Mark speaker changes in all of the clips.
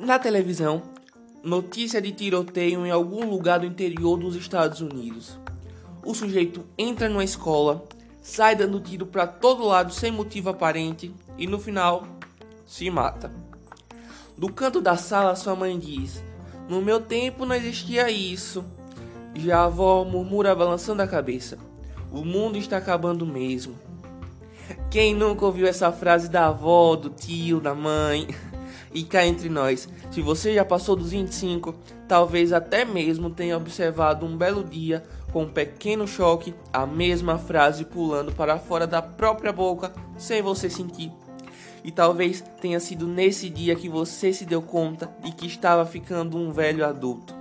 Speaker 1: Na televisão, notícia de tiroteio em algum lugar do interior dos Estados Unidos. O sujeito entra numa escola, sai dando tiro para todo lado sem motivo aparente e no final se mata. Do canto da sala, sua mãe diz: No meu tempo não existia isso. Já a avó murmura balançando a cabeça: O mundo está acabando mesmo. Quem nunca ouviu essa frase da avó, do tio, da mãe? E cá entre nós, se você já passou dos 25, talvez até mesmo tenha observado um belo dia com um pequeno choque a mesma frase pulando para fora da própria boca sem você sentir. E talvez tenha sido nesse dia que você se deu conta de que estava ficando um velho adulto.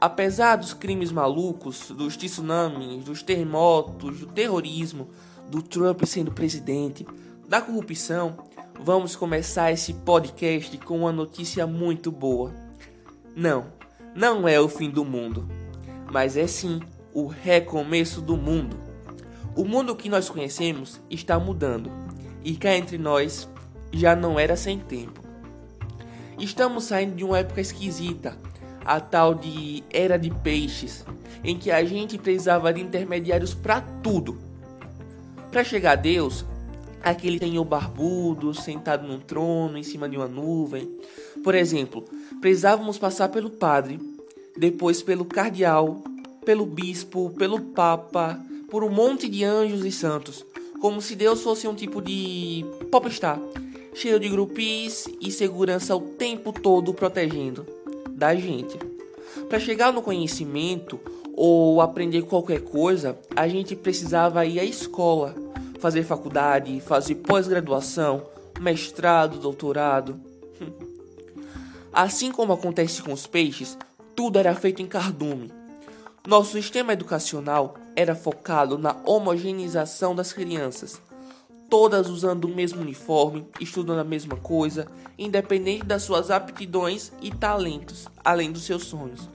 Speaker 1: Apesar dos crimes malucos, dos tsunamis, dos terremotos, do terrorismo, do Trump sendo presidente, da corrupção, vamos começar esse podcast com uma notícia muito boa. Não, não é o fim do mundo, mas é sim o recomeço do mundo. O mundo que nós conhecemos está mudando e cá entre nós já não era sem tempo. Estamos saindo de uma época esquisita, a tal de era de peixes, em que a gente precisava de intermediários para tudo. Para chegar a Deus, aquele senhor barbudo sentado num trono em cima de uma nuvem. Por exemplo, precisávamos passar pelo padre, depois pelo cardeal, pelo bispo, pelo papa, por um monte de anjos e santos, como se Deus fosse um tipo de popstar, cheio de grupis e segurança o tempo todo protegendo da gente. Para chegar no conhecimento ou aprender qualquer coisa, a gente precisava ir à escola fazer faculdade, fazer pós-graduação, mestrado, doutorado. Assim como acontece com os peixes, tudo era feito em cardume. Nosso sistema educacional era focado na homogeneização das crianças, todas usando o mesmo uniforme, estudando a mesma coisa, independente das suas aptidões e talentos, além dos seus sonhos.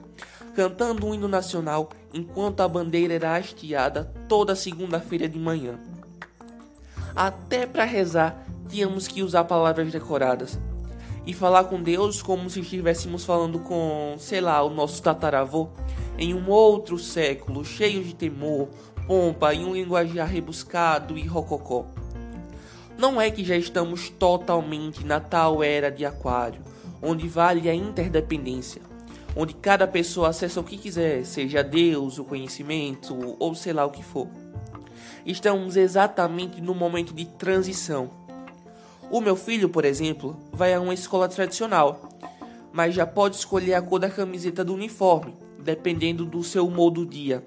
Speaker 1: Cantando o hino nacional enquanto a bandeira era hasteada toda segunda-feira de manhã. Até para rezar, tínhamos que usar palavras decoradas e falar com Deus como se estivéssemos falando com, sei lá, o nosso tataravô em um outro século, cheio de temor, pompa e um linguajar rebuscado e rococó. Não é que já estamos totalmente na tal era de Aquário, onde vale a interdependência, onde cada pessoa acessa o que quiser, seja Deus, o conhecimento ou sei lá o que for. Estamos exatamente no momento de transição. O meu filho, por exemplo, vai a uma escola tradicional, mas já pode escolher a cor da camiseta do uniforme, dependendo do seu humor do dia.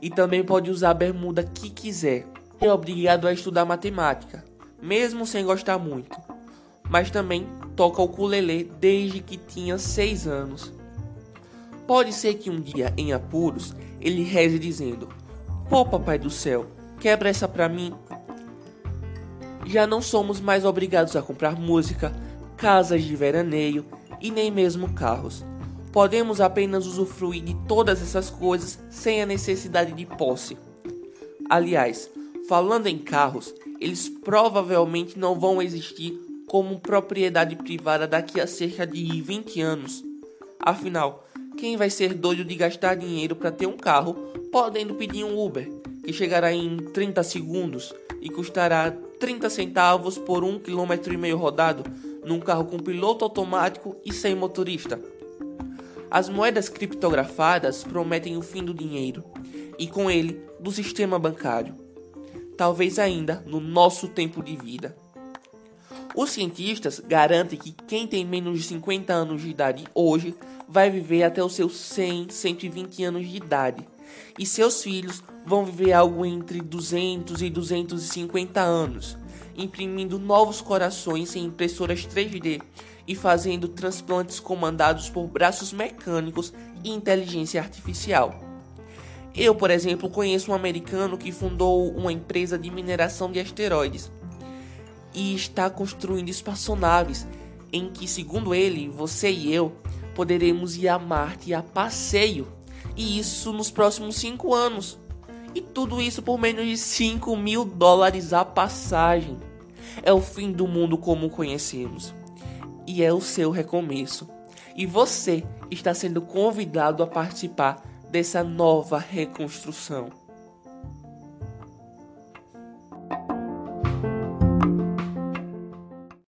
Speaker 1: E também pode usar a bermuda que quiser. É obrigado a estudar matemática, mesmo sem gostar muito. Mas também toca o ukulele desde que tinha 6 anos. Pode ser que um dia, em apuros, ele reze dizendo: Pô, papai do céu, Quebra essa pra mim. Já não somos mais obrigados a comprar música, casas de veraneio e nem mesmo carros. Podemos apenas usufruir de todas essas coisas sem a necessidade de posse. Aliás, falando em carros, eles provavelmente não vão existir como propriedade privada daqui a cerca de 20 anos. Afinal, quem vai ser doido de gastar dinheiro para ter um carro, podendo pedir um Uber? Que chegará em 30 segundos e custará 30 centavos por um quilômetro e meio rodado num carro com piloto automático e sem motorista. As moedas criptografadas prometem o fim do dinheiro e com ele do sistema bancário, talvez ainda no nosso tempo de vida. Os cientistas garantem que quem tem menos de 50 anos de idade hoje vai viver até os seus 100, 120 anos de idade e seus filhos vão viver algo entre 200 e 250 anos, imprimindo novos corações em impressoras 3D e fazendo transplantes comandados por braços mecânicos e inteligência artificial. Eu, por exemplo, conheço um americano que fundou uma empresa de mineração de asteroides e está construindo espaçonaves em que, segundo ele, você e eu poderemos ir a Marte a passeio e isso nos próximos 5 anos. E tudo isso por menos de 5 mil dólares a passagem. É o fim do mundo como conhecemos. e é o seu recomeço. E você está sendo convidado a participar dessa nova reconstrução.